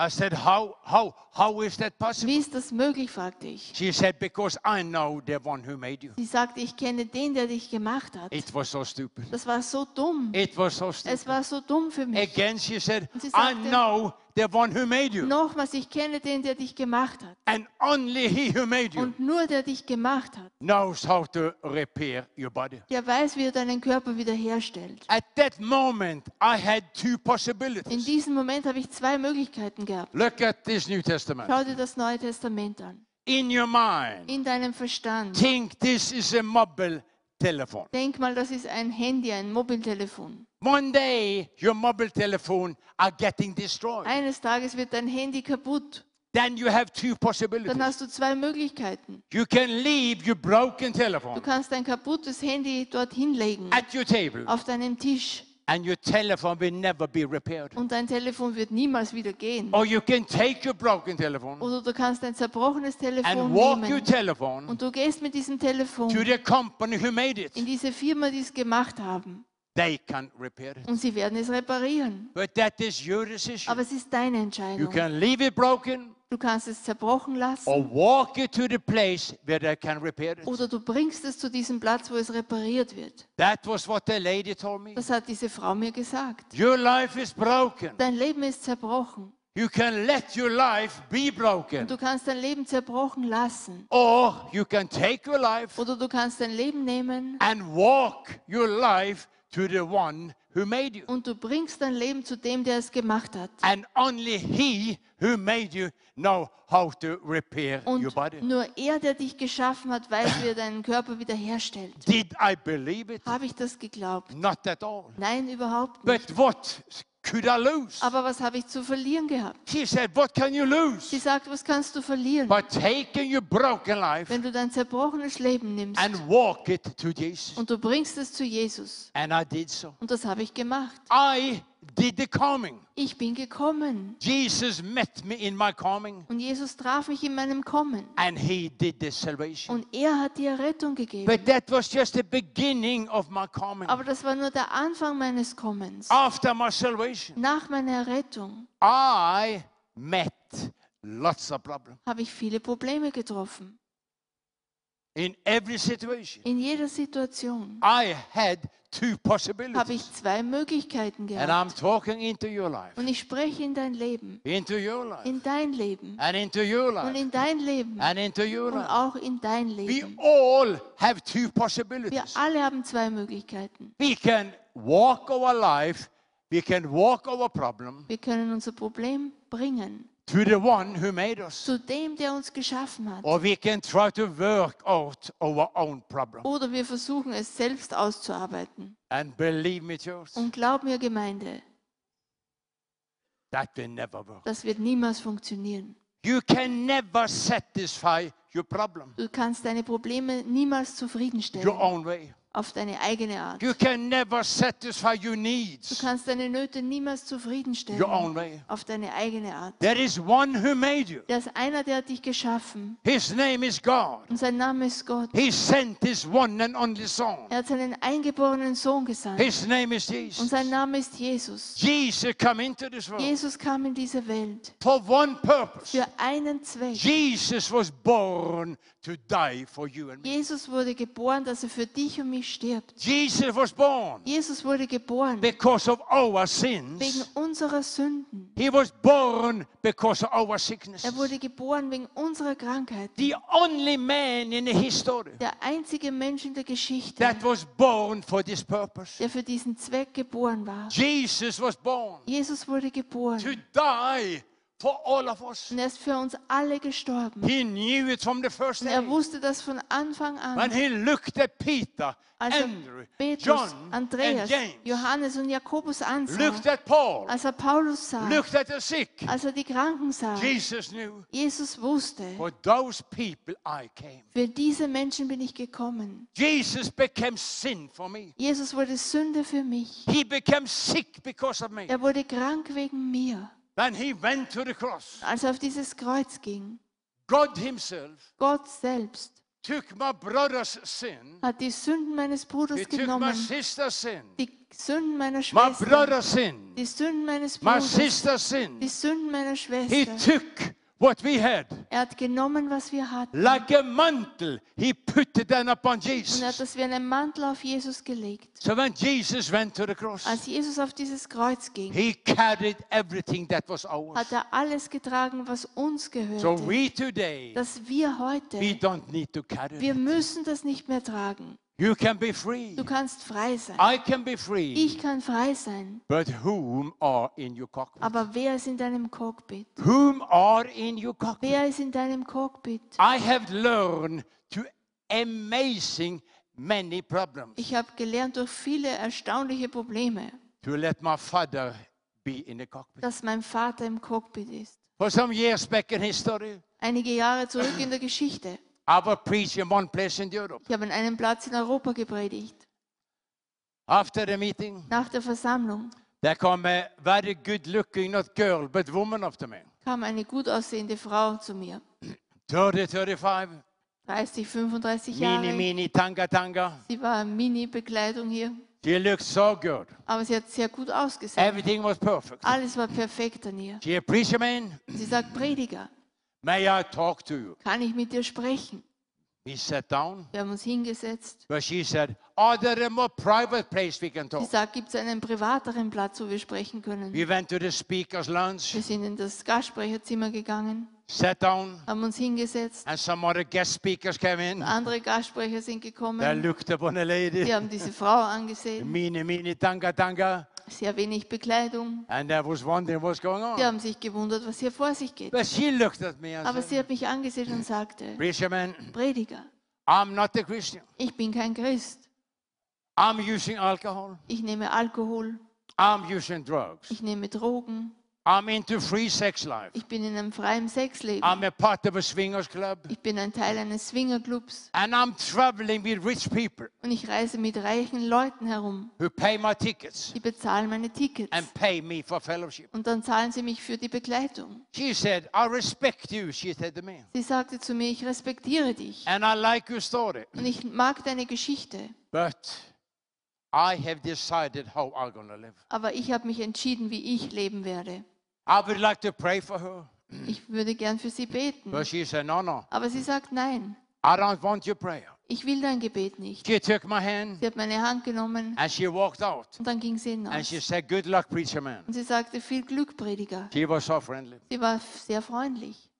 I said, how, how, how is that possible? Wie ist das möglich, fragte ich. She said, because I know the one who made you. Sie sagte, ich kenne den, der dich gemacht hat. It was so stupid. Das war so dumm. It was so stupid. Es war so dumm für mich. Again, she said, sie I sagte- know the one who made you. Nochmals, ich kenne den, der dich gemacht hat. And only he who made you Und nur der dich gemacht hat, knows how to repair your body. der weiß, wie er deinen Körper wiederherstellt. At that moment, I had two In possibilities. diesem Moment habe ich zwei Möglichkeiten gehabt. Look at this New Testament. Schau dir das Neue Testament an. In your mind, In deinem Verstand. think this is a mobile telephone. Denk mal, das ist ein Handy, ein Mobiltelefon. One day, your mobile telephone are getting destroyed. Eines Tages wird dein Handy kaputt. Then you have two Dann possibilities. hast du zwei Möglichkeiten. You can leave your broken Du telephone kannst dein kaputtes Handy dorthin legen, at your table, auf deinem Tisch. And your telephone will never be repaired. Und dein Telefon wird niemals wieder gehen. Or you can take your broken telephone Oder du kannst ein zerbrochenes Telefon and walk your nehmen. telephone Und du gehst mit diesem to Telefon the company who made it. in diese Firma, die es gemacht haben. They can repair it. Und sie werden es reparieren. But that is your decision. Aber es ist deine You Entscheidung. can leave it broken Du kannst es zerbrochen or lassen walk it to the place where they can repair it. oder du bringst es zu diesem Platz, wo es repariert wird. That was what the lady told me. Das hat diese Frau mir gesagt. Your life is broken. Dein Leben ist zerbrochen. You can let your life be broken. Und du kannst dein Leben zerbrochen lassen. Or you can take your life Oder du kannst dein Leben nehmen and walk your life to the one who made you. und du bringst dein Leben zu dem, der es gemacht hat. And only he who made you know how to repair your Und body. nur er, der dich geschaffen hat, weiß, wie er deinen Körper wiederherstellt. Did I believe it? Habe ich das geglaubt? Not at all. Nein, überhaupt nicht. But what could I lose? Aber was habe ich zu verlieren gehabt? She said, What can you Sie lose? sagt, was kannst du verlieren, By taking your broken life wenn du dein zerbrochenes Leben nimmst and walk it to Jesus. und du bringst es zu Jesus? And I did so. Und das habe ich gemacht. I. Ich bin gekommen. Jesus met me in my coming Und Jesus traf mich in meinem Kommen. and he did the salvation. Und er hat dir Errettung gegeben. But that was just the beginning of my coming. Aber das war nur der Anfang meines Kommens. After my salvation, Nach meiner Errettung I met lots of problems habe ich viele Probleme getroffen. In every situation. In jeder Situation I had two habe ich possibilities. zwei Möglichkeiten And gehabt. I'm talking into your life, Und ich spreche in dein Leben, into your life, in dein Leben and into your und life, in dein Leben and into your und life. auch in dein We Leben. all have two Wir possibilities. alle haben zwei Möglichkeiten. We can walk our life, we can walk our problem Wir können unser Problem bringen to the one who made us. zu dem, der uns geschaffen hat. Or we can try to work out our own problem. Oder wir versuchen es selbst auszuarbeiten. And believe me, church, Und glaub mir, Gemeinde, that will never work. das wird niemals funktionieren. You can never satisfy your problem Du kannst deine Probleme niemals zufriedenstellen your own way. Auf deine eigene Art. You can never satisfy your Du needs kannst deine Nöte niemals your own zufriedenstellen way. auf deine eigene Art. There is one who made you. Da ist einer, der hat dich geschaffen His name is God. und sein Name ist Gott. He sent his one and only Son. Er hat seinen eingeborenen Sohn gesandt His name is und Jesus. sein Name ist Jesus. Jesus come into this world Jesus kam in diese Welt for one purpose. für einen Zweck. Jesus was born to die for you and me. Jesus wurde geboren, dass er für dich und mich stirbt. Jesus was born Jesus wurde geboren because of our wegen sins. unserer Sünden. He was born because of our sickness. Er wurde geboren wegen unserer Krankheit. The only man in the history Der einzige Mensch in der Geschichte, that was born for this purpose. der für diesen Zweck geboren war. Jesus was born Jesus wurde to geboren die for all of us. und er ist für uns alle gestorben. He knew it from the first Und day. er wusste das von Anfang When an. he looked at Peter, Als er Andrew, Petrus, John, and Andreas, James, Johannes und Jakobus ansah, Paul, als er Paulus sah, sick, als er die Kranken sah. Jesus knew, Jesus wusste, für diese Menschen bin ich gekommen. Jesus. Jesus wurde Sünde für mich. He became sick because of me. Er wurde krank wegen mir. When he went to the cross, Als er auf dieses Kreuz ging, God himself Gott selbst took my brother's sin, hat die Sünden meines he Bruders took my genommen, sister's sin, die Sünden meiner my Schwester, brother's sin, die Sünden meines my Bruders, sister's sin. die Sünden meiner He Schwester. took what we had. Er hat genommen, was wir hatten. Like a mantle, he put it then upon Und er hat Jesus. das wie einen Mantel auf Jesus gelegt. So when Jesus went to the cross, Als Jesus auf dieses Kreuz ging, he carried everything that was ours. hat er alles getragen, was uns So gehörte. we today, Dass wir heute, we don't need to carry wir it. müssen das nicht mehr tragen. You can be free. Du kannst frei sein. I can be free. Ich kann frei sein. But whom are in your cockpit? Aber wer ist in deinem Cockpit? Whom are in your cockpit? Wer ist in deinem Cockpit? I have learned to amazing many problems Ich habe gelernt durch viele erstaunliche Probleme, to let my father be in the cockpit. dass mein Vater im Cockpit ist. For some years back in history, Einige Jahre zurück in der Geschichte. Would preach in one place in Europe. Ich habe an einem Platz in Europa gepredigt. After the meeting, Nach der Versammlung there come a very good looking, not girl, but woman after me. kam eine gut aussehende Frau zu mir. 30, 35, 30, 35 mini, Jahre. mini, tanga, tanga. Sie war Mini-Bekleidung hier. She looked so good. Aber sie hat sehr gut ausgesehen. Everything was perfect. Alles war perfekt an ihr. She a preacher man. Sie sagt, Prediger, May I talk to you? kann ich mit dir sprechen? We sat down. Wir haben uns hingesetzt. But she said, Are there a more private place we can Sie talk? sagt, gibt es einen privateren Platz, wo wir sprechen können? We went to the speaker's lounge, Wir sind in das Gastsprecherzimmer gegangen, sat down, haben uns hingesetzt. and some other guest speakers came in. Andere Gastsprecher sind They gekommen. looked upon a Sie lady, haben diese Frau angesehen. mini, mini, tanga, tanga, Sehr wenig Bekleidung. and they was wondering what's going Sie on. haben sich gewundert, was hier vor sich geht. But she looked at me and Aber sie hat mich angesehen und sagte, Preacher man, Prediger, I'm not a Christian. ich bin kein Christ. I'm using alcohol. Ich nehme Alkohol, I'm using drugs. ich nehme Drogen, I'm into free sex life. ich bin in einem freien Sexleben. I'm a part of a swingers club. Ich bin ein Teil eines Swingerclubs And I'm traveling with rich people und ich reise mit reichen Leuten herum. who pay my tickets Die bezahlen meine Tickets and pay me for fellowship. und dann zahlen sie mich für die Begleitung. She said, I respect you, she said to me. Sie sagte zu mir, ich respektiere dich And I like your story. und ich mag deine Geschichte, But I have decided how I'm to live. aber ich habe mich entschieden, wie ich leben werde. I would like to pray for her. Ich würde gern für sie beten. But she said, No, no, Aber sie sagt, nein, I don't want your prayer. ich will dein Gebet nicht. She took my hand Sie hat meine Hand genommen and she walked out. und dann ging sie And hinaus. she said, Good luck, preacher man. Und sie sagte, viel Glück, Prediger. She was so friendly. Sie war sehr freundlich.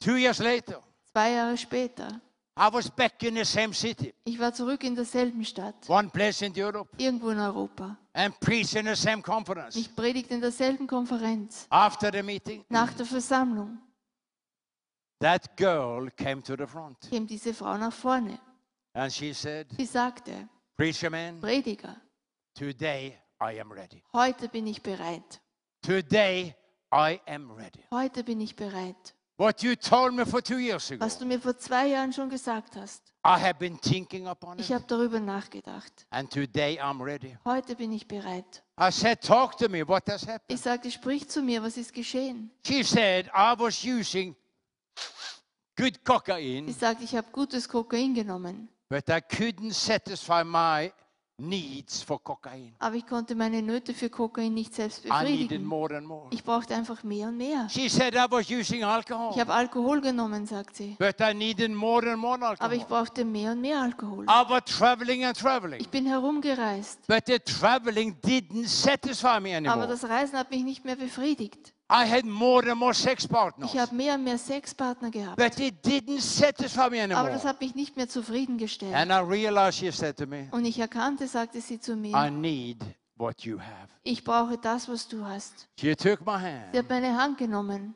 Two years later, Zwei Jahre später, I was back in the same city, ich war zurück in derselben Stadt, one place in Europe, irgendwo in Europa. and preached in the same conference. Ich predigte in derselben Konferenz. After the meeting, Nach der Versammlung that girl came to the front kam diese Frau nach vorne. and she said, Sie sagte, Preacher man, Prediger, today I am ready. heute bin ich bereit. Today I am ready. Heute bin ich bereit. What you told me for two years ago, Was du mir vor zwei Jahren schon gesagt hast, I have been thinking upon ich it, habe darüber nachgedacht. and today I'm ready. Heute bin ich bereit. I said, Talk to me, what has happened? Ich sagte, sprich zu mir, was ist geschehen? She said, I was using good Sie cocaine, sagt, ich habe gutes Kokain genommen, but I couldn't satisfy my needs for cocaine. aber ich konnte meine Nöte für Kokain nicht selbst befriedigen. more more. Ich brauchte einfach mehr und mehr. She said, I was using Ich alcohol, habe Alkohol genommen, sagt sie, but I needed more and more aber ich alcohol. brauchte mehr und mehr Alkohol. I was traveling and traveling, Ich bin herumgereist, but the traveling didn't satisfy me aber anymore. das Reisen hat mich nicht mehr befriedigt. I had more and more sex partners, Ich habe mehr und mehr Sexpartner gehabt, but it didn't satisfy me aber anymore. das hat mich nicht mehr zufriedengestellt. And I realized, she said to me, Und ich erkannte, sagte sie zu I mir, need what you have. ich brauche das, was du hast. She took my Sie hand. hat meine Hand genommen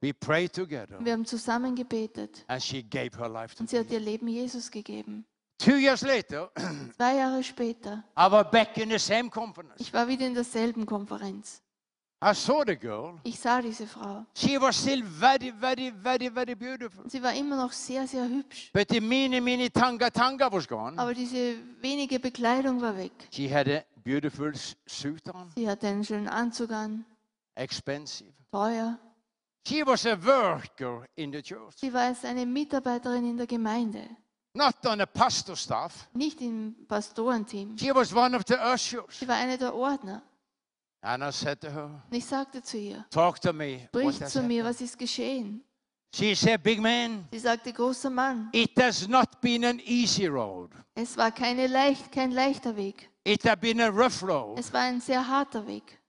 We prayed together, wir haben zusammen gebetet. and she gave her life to Und sie hat ihr Leben Jesus gegeben. Two years later, Zwei Jahre später, I was back in the same conference. ich war wieder in derselben Konferenz. I saw the girl. Ich sah diese Frau. She was still very, very, very, very beautiful. Sie war immer noch sehr, sehr hübsch. But the mini, mini tanga tanga was gone. Aber diese wenige Bekleidung war weg. She had a beautiful suit on, Sie hatte einen schönen Anzug an, expensive. teuer. She was a worker in the church, Sie war jetzt eine Mitarbeiterin in der Gemeinde, not on a pastor staff. nicht im Pastorenteam. She was one of the ushers. Sie war eine der Ordner. Und ich sagte zu ihr, Talk to me. Sprich zu mir, happened?" was ist geschehen? She said, Big man, Sie sagte, großer Mann, it has not been an easy road. es war keine leicht, kein leichter Weg. It has been a rough road. Es war ein sehr harter Weg.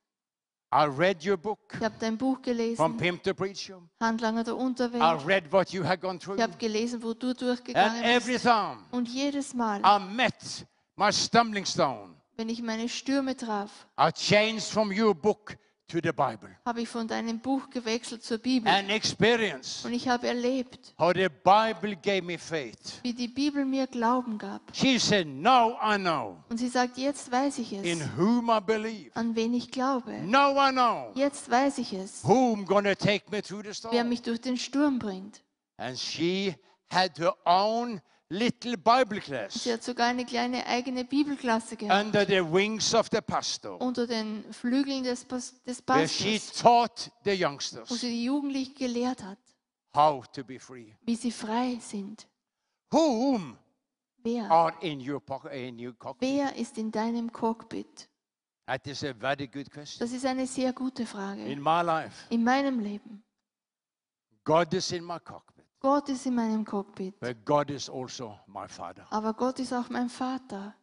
I read your book Ich habe dein Buch from gelesen, Pimp to Preacher. Handlanger der I Unterwelt. read what you had gone through. Ich habe gelesen, wo du And durchgegangen every bist. time Und jedes Mal, I met my stumbling stone, wenn ich meine Stürme traf, I changed from your book to the Bible. habe ich von deinem Buch gewechselt zur Bibel. And experience Und ich habe erlebt, how the Bible gave me faith. wie die Bibel mir Glauben gab. She said, Now I know Und sie sagt, jetzt weiß ich in es, whom I believe. an wen ich glaube. Now I know Jetzt weiß ich es, whom gonna take me through the wer storm. mich durch den Sturm bringt. And she had her own little Bible class Sie hat sogar eine kleine eigene Bibelklasse gehabt. under the wings of the pastor, Unter den Flügeln des, Pas des where she Pastors, taught the wo youngsters sie die Jugendlichen gelehrt hat, how to be free. wie sie frei sind. Whom Wer? are in your pocket, in your cockpit? Wer ist in deinem Cockpit? That is a very good question. Das ist eine sehr gute Frage. In my life, In meinem Leben. God is in my cockpit, Gott ist in meinem Cockpit. but God is also my Father. Aber Gott ist auch mein Vater.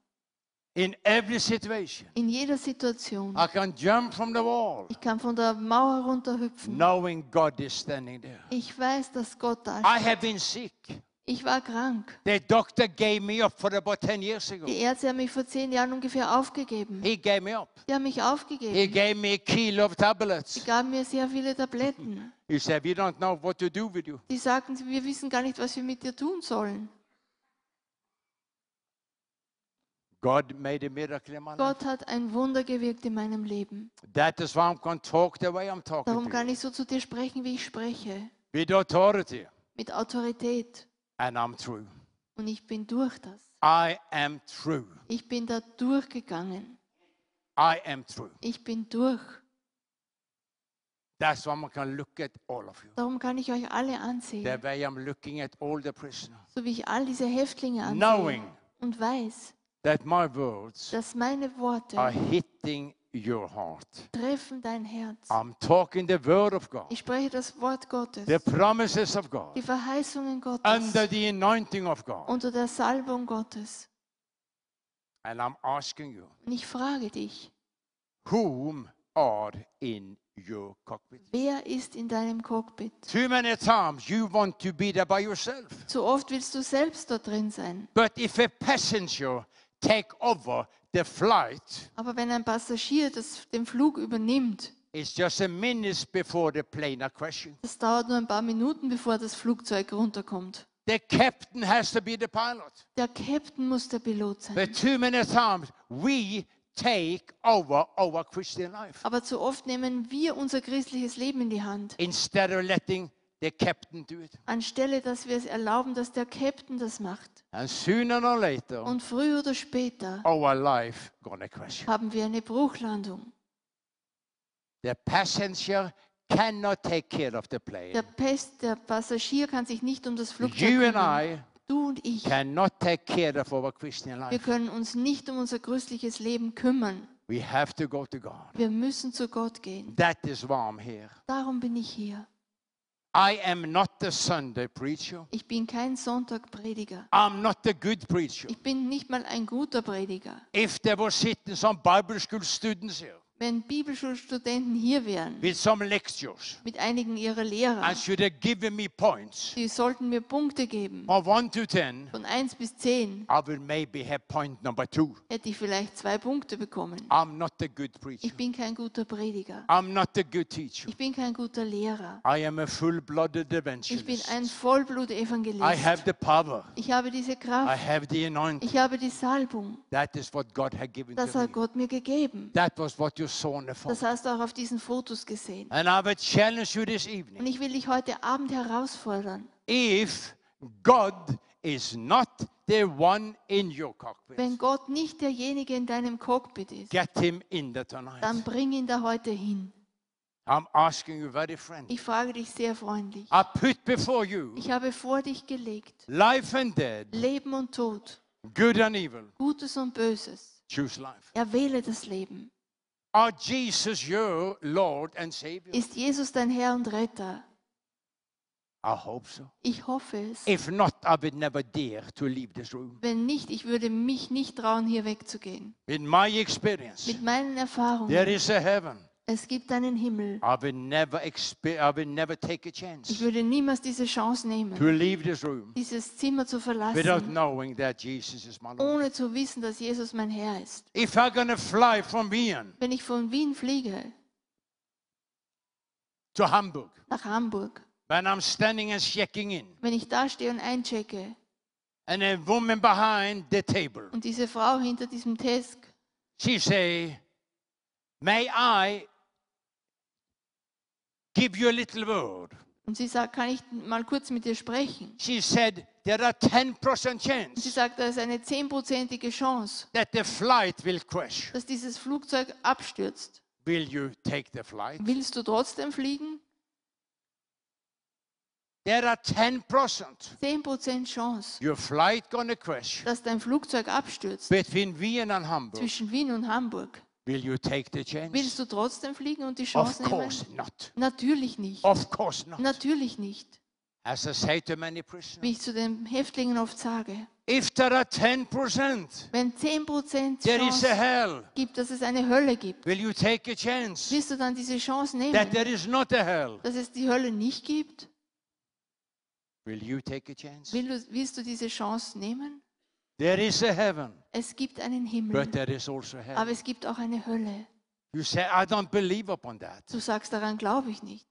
In every situation, In jeder Situation. I can jump from the wall, Ich kann von der Mauer runterhüpfen. knowing God is standing there. Ich weiß, dass Gott da I ist. have been sick. Ich war krank. The doctor gave me up for about 10 years ago. Die Ärzte haben mich vor zehn Jahren ungefähr aufgegeben. He gave me up. Die haben mich He aufgegeben. gave me a kilo of Sie tablets. gaben mir sehr viele Tabletten. (laughs) He said, We don't know what to do with you. Die sagten, wir wissen gar nicht, was wir mit dir tun sollen. God made a miracle in my life. Gott hat ein Wunder gewirkt in meinem Leben. That is why I'm going to talk the way I'm talking Darum kann ich so zu dir sprechen, wie ich spreche. With authority. Mit Autorität. And I'm true. Und ich bin durch das. I am true. Ich bin da durchgegangen. I am true. Ich bin durch. That's why I can look at all of you. Darum kann ich euch alle The ansehen. way I'm looking at all the prisoners. So wie ich all diese Häftlinge Knowing ansehe. Und weiß, that my words dass meine are Worte hitting your heart. treffen dein Herz. I'm talking the word of God. Ich spreche das Wort Gottes. The promises of God. Die Verheißungen Gottes. Under the anointing of God. Unter der Salbung Gottes. And I'm asking you, Und ich frage dich, whom are in your cockpit? wer ist in deinem Cockpit? Too many times you want to be there by yourself. So oft willst du selbst dort drin sein. But if a passenger take over the flight, Aber wenn ein Passagier das, den Flug übernimmt, it's just a minute before the plane are crashing. das dauert nur ein paar Minuten, bevor das Flugzeug runterkommt. The captain has to be the pilot. Der Captain muss der Pilot sein. But too many times we take over our Christian life Aber zu oft nehmen wir unser christliches Leben in die Hand, instead of letting the captain do it. anstelle dass wir es erlauben, dass der Captain das macht. And sooner or later, Und früher oder später our life gonna crash. haben wir eine Bruchlandung. The passenger cannot take care of the plane. Der, Pest, der Passagier kann sich nicht um das Flugzeug You and kümmern. I Du und ich, cannot take care of our Christian wir life. können uns nicht um unser christliches Leben kümmern. We have to go to God. Wir müssen zu Gott gehen. That is why I'm here. Darum bin ich hier. I am not the Sunday preacher. Ich bin kein Sonntagprediger. I'm not the good preacher. Ich bin nicht mal ein guter Prediger. If there were sitting some Bible school students here Wenn Bibelschulstudenten hier wären, with some lectures mit einigen ihrer Lehrer, and should have given me points die sollten mir Punkte geben. from 1 to 10, Von 1 bis 10 I will maybe have point number 2. hätte ich vielleicht zwei Punkte bekommen. I'm not the good preacher. Ich bin kein guter Prediger. I'm not the good teacher. Ich bin kein guter Lehrer. I am a full-blooded Ich bin evangelist. ein I Vollblutevangelist. have the power. Ich habe diese I Kraft. have the anointing. Ich habe die Salbung. That is what God had given Das hat me. Gott mir gegeben. That was what you Das hast du auch auf diesen Fotos gesehen. And I will challenge you this Und ich will dich heute Abend herausfordern. If God is not the one in your cockpit, Wenn Gott nicht derjenige in deinem Cockpit ist, get him in there tonight. dann bring ihn da heute hin. I'm asking you very friendly. Ich frage dich sehr freundlich. I put before you Ich habe vor dich gelegt, life and death, Leben und Tod, good and evil. Gutes und Böses. Choose life. Erwähle das Leben. Ist Jesus dein Herr und Retter? I hope so. Ich hoffe es. If not, I would never dare to leave this room. Wenn nicht, ich würde mich nicht trauen, hier wegzugehen. In my experience, Mit meinen Erfahrungen. there is a heaven. Es gibt einen Himmel. I will never I will never take a Ich chance würde niemals diese Chance nehmen, to leave this room dieses Zimmer zu without verlassen, knowing that Jesus is my Lord. ohne zu wissen, dass Jesus mein Herr ist. If I'm gonna fly from Wien Wenn ich von Wien fliege to Hamburg, nach Hamburg, when I'm standing and checking in, wenn ich da stehe und einchecke and a woman behind the table, und diese Frau hinter diesem Desk, she say, "May I give you a little word?" und sie sagt, kann ich mal kurz mit dir sprechen? She said, "There are 10% Und sie chance sagt, da ist eine zehnprozentige Chance, that the flight will crash. dass dieses Flugzeug abstürzt. Will you take the flight?" Willst du trotzdem fliegen? There are 10% 10% Chance, your flight gonna crash dass dein Flugzeug abstürzt between Wien and Hamburg. zwischen Wien und Hamburg. Will you take the Willst chance? du trotzdem fliegen und die Of Chance nehmen? course not. Natürlich nicht. Of course not. Natürlich nicht. As I say to many Wie prisoners, ich zu den Häftlingen oft sage, if there are 10%, wenn 10% there is a Chance hell. gibt, dass es eine Hölle gibt, Will you take a chance willst du dann diese Chance that nehmen, there is not a hell? dass es die Hölle nicht gibt? Will you take a chance? Will du, willst du diese Chance nehmen? There is a heaven, Es gibt einen but Himmel, there is also a aber hell. es gibt auch eine Hölle. You say, I don't believe upon that. Du sagst, daran glaube ich nicht.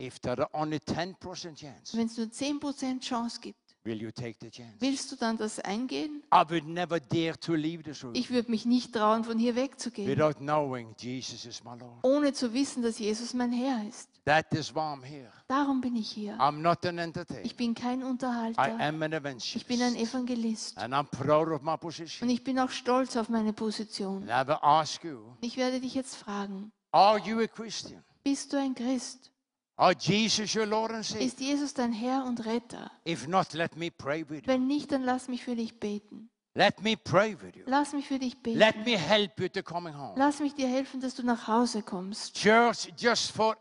If there are only 10% chance, Wenn es nur 10% Chance gibt, will you take the chance? willst du dann das eingehen? I would never dare to leave this room Ich würde mich nicht trauen, von hier wegzugehen, without knowing Jesus is my Lord. ohne zu wissen, dass Jesus mein Herr ist. That is why I'm here. Darum bin ich hier. I'm not an entertainer. Ich bin kein I Unterhalter. am an Ich bin ein evangelist. Evangelist. And I'm proud of my Und position. ich bin auch stolz auf meine Position. And I will ask you, Und ich werde dich jetzt fragen, are you a Christian? bist du ein Christ? Are Jesus your Lord and Savior? Ist Jesus dein Herr und Retter? Not, let me pray with you. Wenn nicht, dann lass mich für dich beten. Let me pray with you. Lass mich für dich Let beten. me help you to coming home. Lass mich dir helfen, dass du nach Hause kommst. Church, just for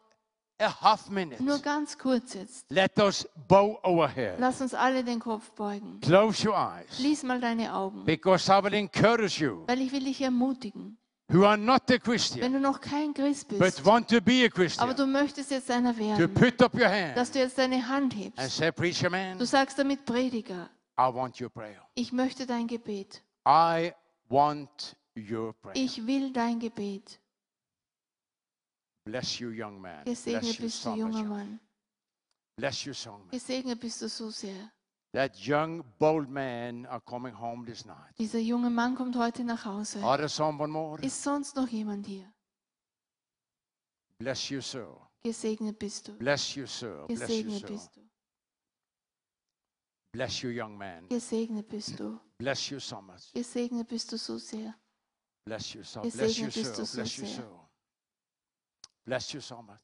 a half minute, Nur ganz kurz jetzt. let us bow our head. Lass uns alle den Kopf beugen. Close your eyes. Schließ mal deine Augen, Because I will encourage you weil ich will dich ermutigen. Who are not a Wenn Christian, du noch kein Christ but bist, want to be a aber Christian, du möchtest jetzt einer to werden, put up your hand dass du jetzt deine Hand and hebst. say, Preacher man, Du sagst damit, Prediger, I want your prayer. ich möchte dein Gebet. I want your prayer. Ich will dein Gebet. Bless you, young man. Gesegnet Bless you bist du, junger Mann. Bless you. Gesegnet bist du so sehr. That young, bold man are coming home this night. Dieser junge Mann kommt heute nach Hause. Are there someone more? Ist sonst noch jemand hier? Bless you, sir. Gesegnet bist du. Bless you, sir. Bless you, Gesegnet bist du. Bless you, young man. Gesegnet bist du. Bless you so much. Gesegnet bist du so sehr. Bless you, so. Gesegnet Bless you, sir. so Bless you, sir. Bless you so much.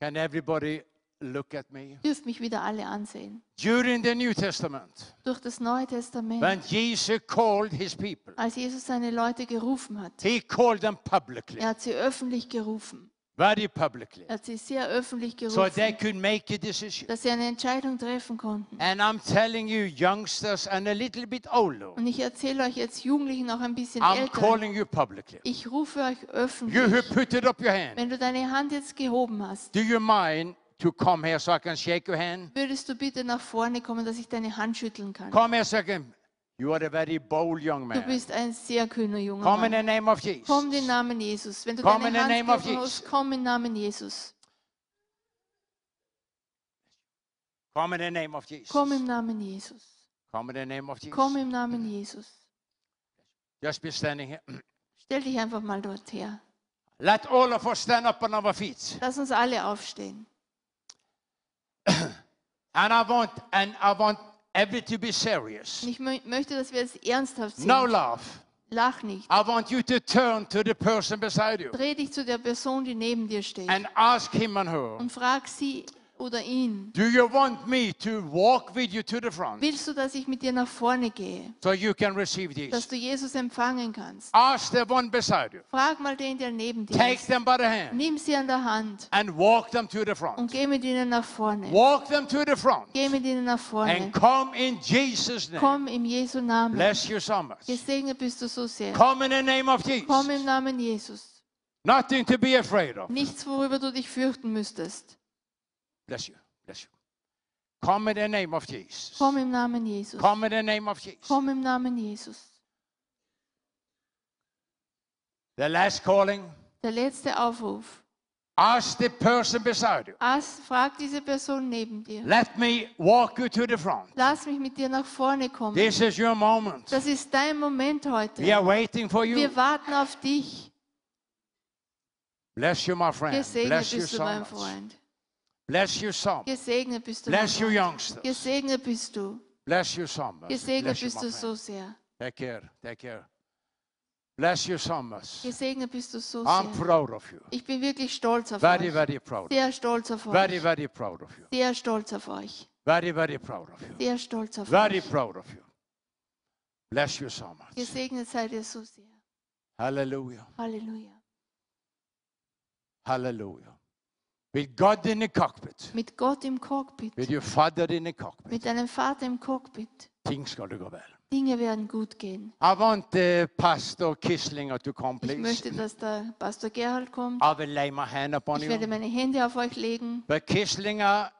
Can everybody look at me? Dürft mich wieder alle ansehen. During the New Testament, Durch das Neue Testament, when Jesus called his people, als Jesus seine Leute gerufen hat, he called them publicly, er hat sie öffentlich gerufen. very publicly, Er hat sie sehr öffentlich so they gerufen, could make a decision. dass sie eine Entscheidung treffen konnten. And I'm telling you, youngsters and a little bit older, Und ich erzähle euch jetzt Jugendlichen auch ein bisschen I'm älter. calling you publicly. Ich rufe euch You who öffentlich. put it up your hand, Wenn du deine Hand jetzt gehoben hast, do you mind to come here so I can shake your hand? würdest du bitte nach vorne kommen, dass ich deine Hand schütteln kann. Come here so I can. You are a very bold young Du man. bist ein sehr kühner junger Come in Mann. the name of Jesus. Komm im Namen Jesus. Wenn du Come in deine the Hand name of hast, Jesus. komm im Namen Jesus. Come in the name of Jesus. Komm im Namen Jesus. Come in the name of Jesus. Komm im Namen Jesus. Just be standing here. (clears throat) Stell dich einfach mal dort her. Let all of us stand up on our feet. Lass uns alle aufstehen. And I want and I want every to be serious. Ich mö möchte, dass wir es ernsthaft sehen. No laugh. Lach nicht. I want you to turn to the person beside you Dreh dich zu der Person, die neben dir steht and ask him and her, und frag sie oder ihn? Do you want me to walk with you to the front Willst du, dass ich mit dir nach vorne gehe, so you can receive dass these? du Jesus empfangen kannst? Ask the one beside you. Frag mal den, der neben dir Take ist. them by the hand Nimm sie an der Hand and walk them to the und front. geh mit ihnen nach vorne. Walk them to the front Geh mit ihnen nach vorne. and come in Jesus' name. Komm im Jesu Namen. Bless you so much. Gesegnet bist du so sehr. Come in the name of Komm Jesus. im Namen Jesus. Nothing to be afraid of. Nichts, worüber du dich fürchten müsstest. Bless you. Bless you. Come in the name of Jesus. Komm im Namen Jesus. Come in the name of Jesus. Komm im Namen Jesus. The last calling. Der letzte Aufruf. Ask the person beside you. As, frag diese Person neben dir. Let me walk you to the front. Lass mich mit dir nach vorne kommen. This is your moment. Das ist dein Moment We heute. are waiting for you. Wir warten auf dich. Bless you, my friend. Gesegnet Bless you bist du, so mein much. Freund. Bless you so much. Gesegnet bist du, Bless you, Freund. youngsters. Gesegnet bist du. Bless you so much. Gesegnet bist du so sehr. Take care. Take care. Bless you so much. Gesegnet bist du so I'm sehr. proud of you. Ich bin wirklich stolz auf Very, euch. very proud. Sehr stolz auf Very, euch. very proud of you. Sehr stolz auf euch. Very, very proud of you. Sehr stolz auf Very euch. proud of you. Bless you so much. Gesegnet seid ihr so sehr. Hallelujah. Halleluja. Hallelujah. With God in the cockpit, Mit Gott im Cockpit. with your Father in the cockpit, Mit deinem Vater im Cockpit. things to go well. Dinge werden gut gehen. I want uh, Pastor Kisslinger to come, Ich please. möchte, dass der Pastor Gerald kommt. I will lay my hand upon Ich werde you. meine Hände auf euch legen. But Kisslinger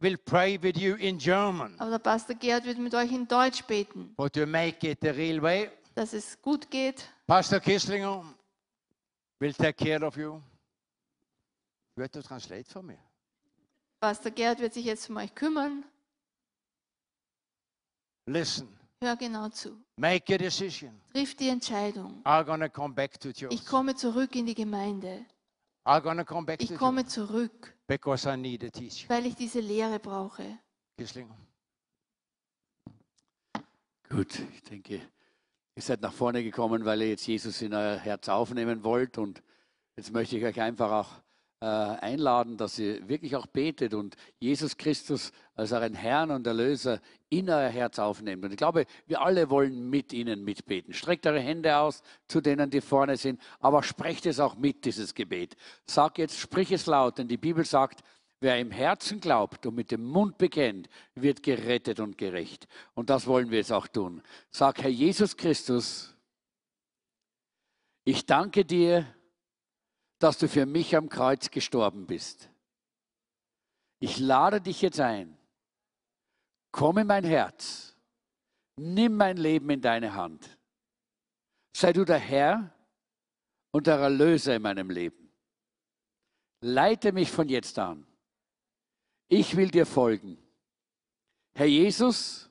will pray with you in German. Aber der Pastor Gerald wird mit euch in Deutsch beten, But to make it the real way, dass es gut geht. Pastor Kisslinger will take care of you. Have to translate for me. Pastor Gerald wird sich jetzt um euch kümmern. Listen, Hör genau zu. make a decision. Triff die Entscheidung. I'm going to come back to church. Ich komme zurück in die Gemeinde. I'm going to come back Ich to komme church zurück, because I need a teacher. weil ich diese Lehre brauche. Kisslinger. Gut, ich denke, ihr seid nach vorne gekommen, weil ihr jetzt Jesus in euer Herz aufnehmen wollt. Und jetzt möchte ich euch einfach auch einladen, dass ihr wirklich auch betet und Jesus Christus als euren Herrn und Erlöser in euer Herz aufnehmt. Und ich glaube, wir alle wollen mit ihnen mitbeten. Streckt eure Hände aus zu denen, die vorne sind, aber sprecht es auch mit, dieses Gebet. Sag jetzt, sprich es laut, denn die Bibel sagt, Wer im Herzen glaubt und mit dem Mund bekennt, wird gerettet und gerecht. Und das wollen wir jetzt auch tun. Sag, Herr Jesus Christus, ich danke dir, dass du für mich am Kreuz gestorben bist. Ich lade dich jetzt ein. Komm in mein Herz. Nimm mein Leben in deine Hand. Sei du der Herr und der Erlöser in meinem Leben. Leite mich von jetzt an. Ich will dir folgen. Herr Jesus,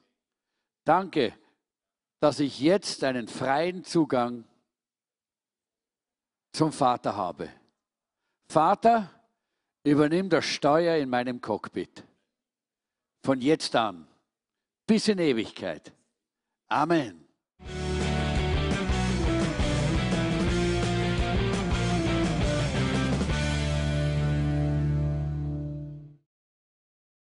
danke, dass ich jetzt einen freien Zugang zum Vater habe. Vater, übernimm das Steuer in meinem Cockpit. Von jetzt an bis in Ewigkeit. Amen.